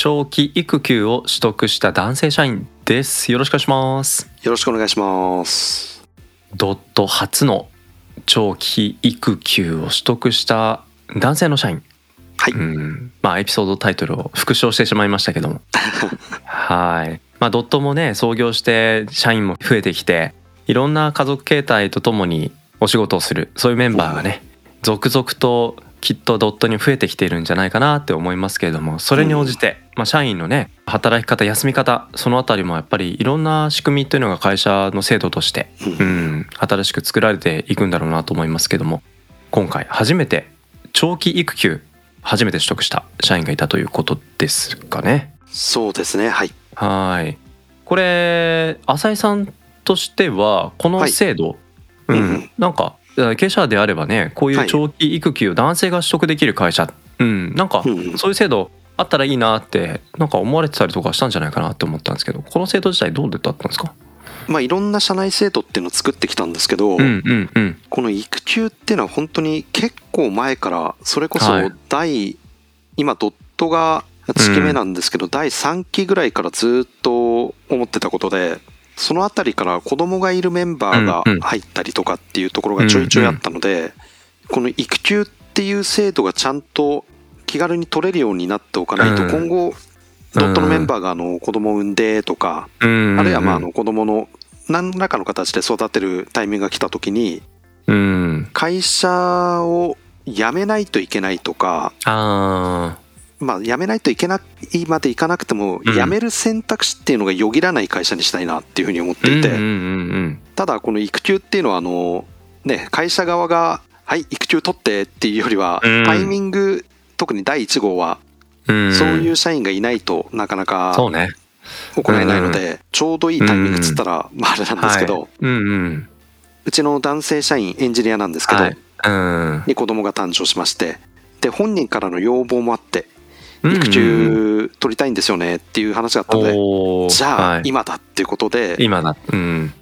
長期育休を取得した男性社員です。よろしくお願いします。よろしくお願いします。ドット初の長期育休を取得した男性の社員。はい、うん。まあエピソードタイトルを復唱してしまいましたけども。はい。まあドットもね創業して社員も増えてきていろんな家族形態とともにお仕事をする。そういうメンバーがね続々ときっとドットに増えてきているんじゃないかなって思いますけれどもそれに応じて、まあ、社員のね働き方休み方そのあたりもやっぱりいろんな仕組みというのが会社の制度として、うん、新しく作られていくんだろうなと思いますけども今回初めて長期育休初めて取得した社員がいたということですかね。そうですねはい。はい。これ浅井さんとしてはこの制度、ううん。ん、なんか経営者であればねこういう長期育休を男性が取得できる会社、うん、なんかうんそういう制度あったらいいなってなんか思われてたりとかしたんじゃないかなって思ったんですけどこの制度自体どうだったんですか？まあいろんな社内制度っていうのを作ってきたんですけど、うんうんうん。この育休っていうのは本当に結構前からそれこそはい。第、今ドットが8期目なんですけど、第3期ぐらいからずっと思ってたことでそのあたりから子供がいるメンバーが入ったりとかっていうところがちょいちょいあったので、この育休っていう制度がちゃんと気軽に取れるようになっておかないとうん。今後ドットのメンバーがあの子供を産んでとかうん。あるいはまああの子供の何らかの形で育てるタイミングが来た時にうん。会社を辞めないといけないとかあまあ辞めないといけないまでいかなくてもうん。辞める選択肢っていうのがよぎらない会社にしたいなっていうふうに思っていてただこの育休っていうのはあのね会社側がはい育休取ってっていうよりはうん。タイミング特に第1号はうん。そういう社員がいないとなかなかそうね。行えないのでちょうどいいタイミングっつったらまああれなんですけどはい、うちの男性社員エンジニアなんですけど、に子供が誕生しましてで本人からの要望もあってうん育休取りたいんですよねっていう話があったので、おー。じゃあはい今だっていうことで、今だ。うん。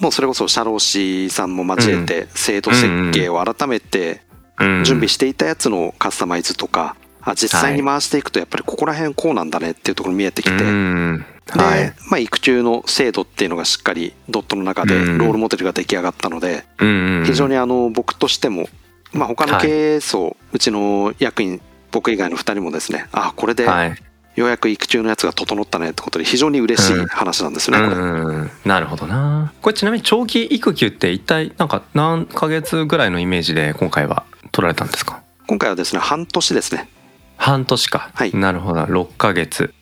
もうそれこそ社労士さんも交えて制度設計を改めてうん準備していたやつのカスタマイズとかあ実際に回していくとやっぱりここら辺こうなんだねっていうところ見えてきて、うんで、はい。まあ、育休の制度っていうのがしっかりドットの中でうんロールモデルが出来上がったので、うんうん非常にあの僕としても、まあ、他の経営層、うちの役員僕以外の2人もですねあこれではい。ようやく育休のやつが整ったねってことで非常に嬉しい話なんですよね、これ。うんなるほどな。これちなみに長期育休って一体なんか何ヶ月ぐらいのイメージで今回は取られたんですか？今回はですね半年ですね。半年か、はい。なるほど。6ヶ月。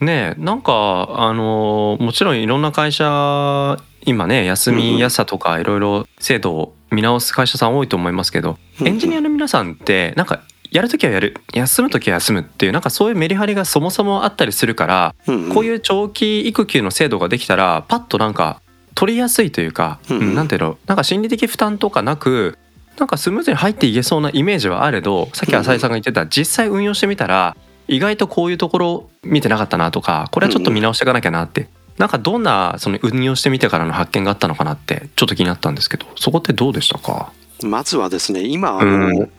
ねえなんかあのもちろんいろんな会社今ね休みやすさとかいろいろ制度を見直す会社さん多いと思いますけどエンジニアの皆さんってなんかやるときはやる。休むときは休むっていうなんかそういうメリハリがそもそもあったりするからうんうん。こういう長期育休の制度ができたらパッとなんか取りやすいというか、うんうん。なんていうのなんか心理的負担とかなくなんかスムーズに入っていけそうなイメージはあれどさっき浅井さんが言ってた実際運用してみたら意外とこういうところ見てなかったなとかこれはちょっと見直していかなきゃなって。なんかどんなその運用してみてからの発見があったのかなってちょっと気になったんですけどそこってどうでしたか？まずはですね今うん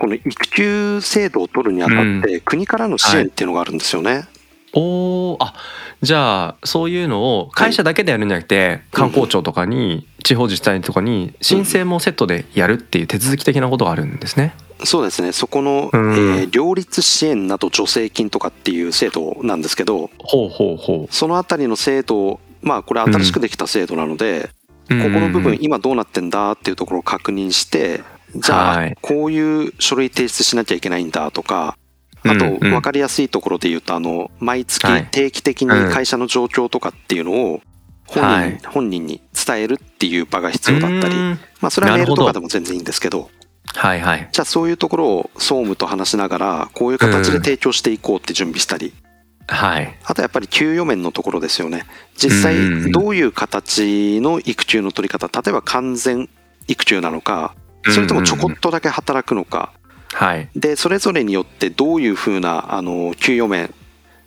この育休制度を取るにあたって、国からの支援っていうのがあるんですよね。おーあじゃあそういうのを会社だけでやるんじゃなくて、観光庁とかに地方自治体とかに申請もセットでやるっていう手続き的なことがあるんですね。そうですね。そこの、うん。えー両立支援など助成金とかっていう制度なんですけどほうほうほそのあたりの制度まあこれ新しくできた制度なので、う。ここの部分うん今どうなってんだっていうところを確認してじゃはい。あこういう書類提出しなきゃいけないんだとかあと分かりやすいところで言うとあの毎月はい。定期的に会社の状況とかっていうのを本はい。人本人に伝えるっていう場が必要だったりうん。まあそれはメールとかでも全然いいんですけど。はいはい。じゃあそういうところを総務と話しながらこういう形で提供していこうって準備したり。はい。あとやっぱり給与面のところですよね。実うん際どういう形の育休の取り方、例えば完全育休なのか、それともちょこっとだけ働くのか、はい。で、それぞれによってどういうふうな、あの、給与面、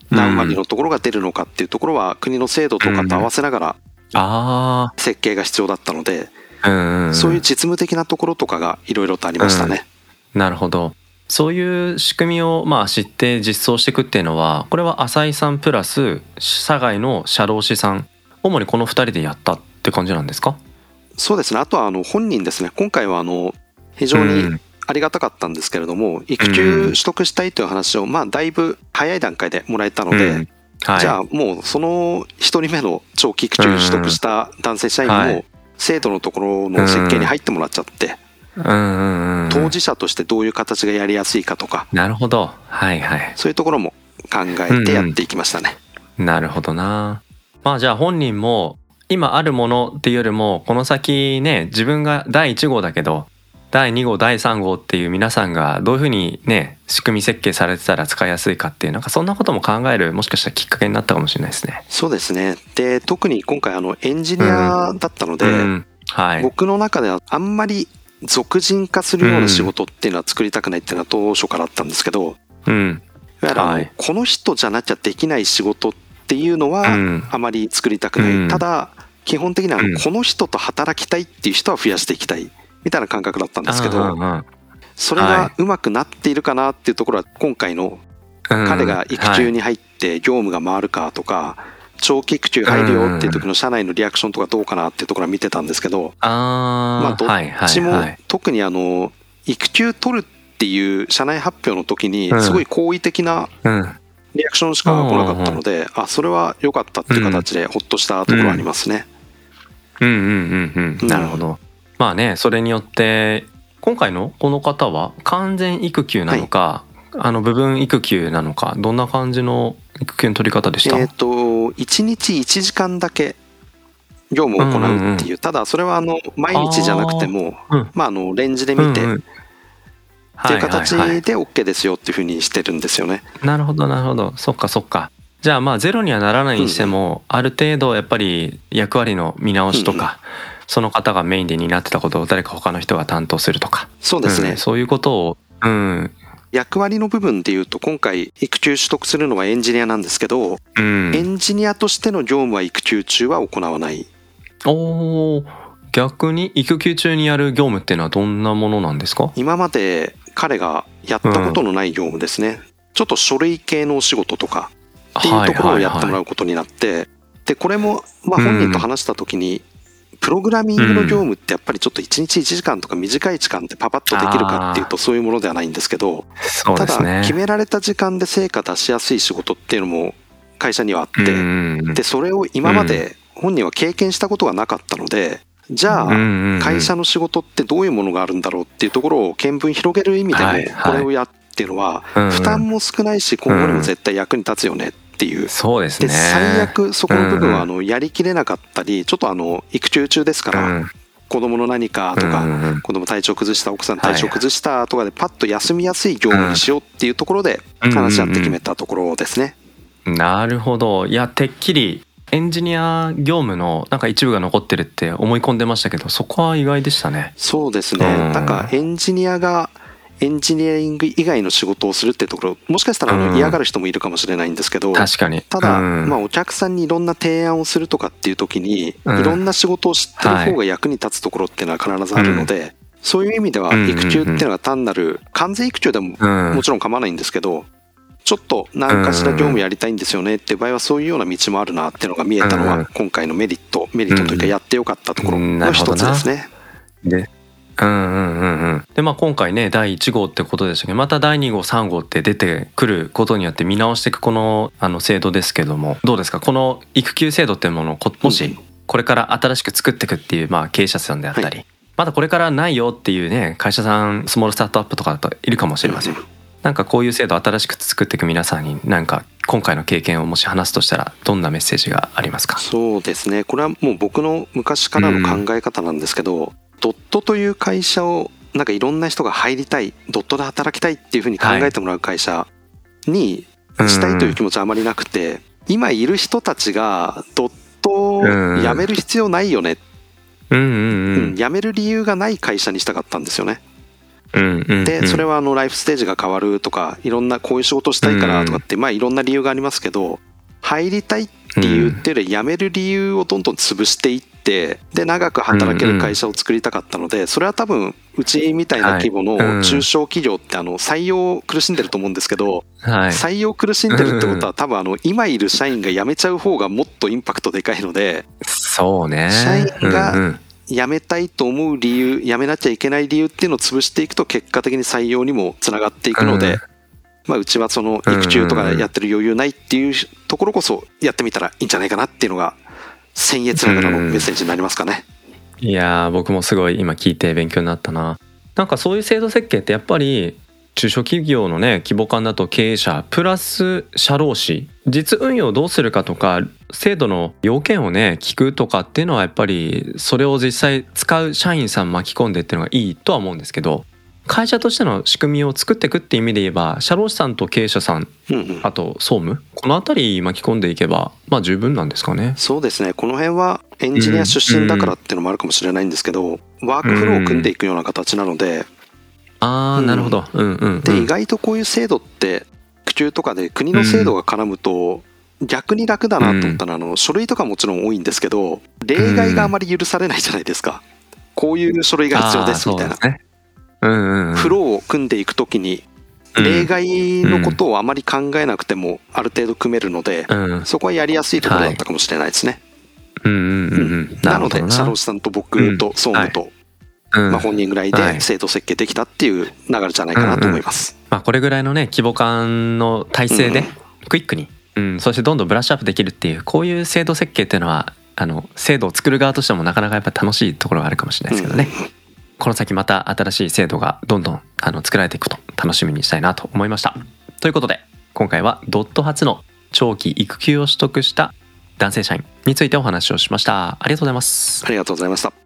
何割のところが出るのかっていうところは国の制度とかと合わせながらあ設計が必要だったので、そういう実務的なところとかがいろいろとありましたね。なるほど。そういう仕組みをまあ知って実装していくっていうのはこれは浅井さんプラス社外の社労士さん主にこの2人でやったって感じなんですか？そうですね。あとはあの本人ですね。今回はあの非常にありがたかったんですけれども、育休取得したいという話をまあだいぶ早い段階でもらえたので、うん。はい、じゃあもうその一人目の長期育休取得した男性社員はもい。制度のところの設計に入ってもらっちゃって、うん。うん。うん、当事者としてどういう形がやりやすいかとか、なるほど。はいはい。そういうところも考えてやっていきましたね。なるほどな。まあじゃあ本人も今あるものっていうよりもこの先ね自分が第1号だけど第2号第3号っていう皆さんがどういうふうにね仕組み設計されてたら使いやすいかっていうなんかそんなことも考えるもしかしたらきっかけになったかもしれないですね。そうですね。で、特に今回あのエンジニアだったので、うん、はい。僕の中ではあんまり俗人化するような仕事っていうのは作りたくないっていうのは当初からあったんですけど、うん。いわゆはいこの人じゃなきゃできない仕事っていうのはうん。あまり作りたくない。うん。ただ、基本的にはこの人と働きたいっていう人は増やしていきたいみたいな感覚だったんですけど、それがうまくなっているかなっていうところは今回のうん。彼が育休に入って業務が回るかとか、長期育休入るよっていう時の社内のリアクションとかどうかなっていうところは見てたんですけど、あまあどあはいはうちも。特にあの育休取るっていう社内発表の時にうん。すごい好意的なうん。リアクションしか来なかったので、あそれは良かったっていう形でほっとしたところありますね。うんうんうんうん。なるほど。まあねそれによって今回のこの方は完全育休なのか、あの部分育休なのかどんな感じの育休の取り方でした、えっ、と1日1時間だけ業務を行うっていう、ただそれはあの毎日じゃなくてもうん。まああのレンジで見てっていう形はい。はいはいで OK ですよっていうふうにしてるんですよね。なるほどなるほど。そっかそっか。じゃあまあゼロにはならないにしても、ある程度やっぱり役割の見直しとか、その方がメインで担ってたことを誰か他の人が担当するとか。そうですね、んそういうことをうん。役割の部分でいうと今回育休取得するのはエンジニアなんですけど、うん。エンジニアとしての業務は育休中は行わない。おー。逆に育休中にやる業務っていうのはどんなものなんですか？今まで彼がやったことのない業務ですね、ちょっと書類系のお仕事とかっていうところをやってもらううことになって、でこれもまあ本人と話した時に、プログラミングの業務ってやっぱりちょっと1日1時間とか短い時間でパパッとできるかっていうとそういうものではないんですけどそうただ決められた時間で成果出しやすい仕事っていうのも会社にはあって、うん。でそれを今まで本人は経験したことがなかったのでじゃあ会社の仕事ってどういうものがあるんだろうっていうところを見聞広げる意味でもこれをやっていうのは負担も少ないし今後にも絶対役に立つよねっていう。でそうですね。最悪そこの部分はあうんのやりきれなかったりちょっとあの育休中ですから子供の何かとか子供体調崩した奥さん体調崩したとかでパッと休みやすい業務にしようっていうところで話し合って決めたところですね。なるほど。いやてっきりエンジニア業務のなんか一部が残ってるって思い込んでましたけどそこは意外でしたね。そうですね、うん。なんかエンジニアがエンジニアリング以外の仕事をするってところもしかしたら嫌がる人もいるかもしれないんですけど、確かに。ただ、うん。まあ、お客さんにいろんな提案をするとかっていう時に、うん。いろんな仕事を知ってる方が役に立つところっていうのは必ずあるので、そういう意味ではうん。育休っていうのは単なる完全育休でもうん。もちろん構わないんですけどちょっと何かしら業務やりたいんですよねって場合はそういうような道もあるなっていうのが見えたのうんは今回のメリットメリットというかやってよかったところの一つですね。でうんうんうんうん。でまあ今回ね第1号ってことでしたけどまた第2号3号って出てくることによって見直していくこのあの制度ですけどもどうですか？この育休制度っていうものをこもしこれから新しく作っていくっていうまあ経営者さんであったり、はまだこれからないよっていうね会社さんスモールスタートアップとかだといるかもしれません。なんかこういう制度新しく作っていく皆さんになんか今回の経験をもし話すとしたらどんなメッセージがありますか？そうですね。これはもう僕の昔からの考え方なんですけど、ドットという会社をなんかいろんな人が入りたいドットで働きたいっていうふうに考えてもらう会社にしたいという気持ちはあまりなくて、今いる人たちがドットを辞める必要ないよね、うん。うんうん辞める理由がない会社にしたかったんですよね。でそれはあのライフステージが変わるとかいろんなこういう仕事したいからとかってまあいろんな理由がありますけど入りたい理由っていうより辞める理由をどんどん潰していってで長く働ける会社を作りたかったのでそれは多分うちみたいな規模の中小企業ってあの採用苦しんでると思うんですけどはい。採用苦しんでるってことは多分あの今いる社員が辞めちゃう方がもっとインパクトでかいのでそうね。社員が辞めたいと思う理由辞めなきゃいけない理由っていうのを潰していくと結果的に採用にもつながっていくので、うん。まあ、うちはその育休とかやってる余裕ないっていうところこそやってみたらいいんじゃないかなっていうのが僭越ながらのメッセージになりますかね。いやー僕もすごい今聞いて勉強になったな。なんかそういう制度設計ってやっぱり中小企業のね規模感だと経営者プラス社労士。実運用をどうするかとか制度の要件をね聞くとかっていうのはやっぱりそれを実際使う社員さん巻き込んでっていうのがいいとは思うんですけど会社としての仕組みを作っていくっていう意味で言えば社労士さんと経営者さんうんうん。あと総務この辺り巻き込んでいけばまあ十分なんですかね。そうですね。この辺はエンジニア出身だからっていうのもあるかもしれないんですけどワークフローを組んでいくような形なのでああうん。なるほど。うんうん、うん。で意外とこういう制度って普及とかで国の制度が絡むと逆に楽だなと思ったのはあの書類とかもちろん多いんですけど例外があまり許されないじゃないですか。こういう書類が必要ですみたいな。うんうんうん。フローを組んでいくときに例外のことをあまり考えなくてもある程度組めるのでうん。そこはやりやすいところだったかもしれないですね。うんうんうんうん。なのでるほど社労士さんと僕と総務と、うんまあ、本人ぐらいはい。で制度設計できたっていう流れじゃないかなと思います。まあこれぐらいのね規模感の体制でうんクイックに、うん、そしてどんどんブラッシュアップできるっていうこういう制度設計っていうのはあの制度を作る側としてもなかなかやっぱ楽しいところがあるかもしれないですけどね、この先また新しい制度がどんどんあの作られていくこと楽しみにしたいなと思いました。ということで今回はドット初の長期育休を取得した男性社員についてお話をしました。ありがとうございます。ありがとうございました。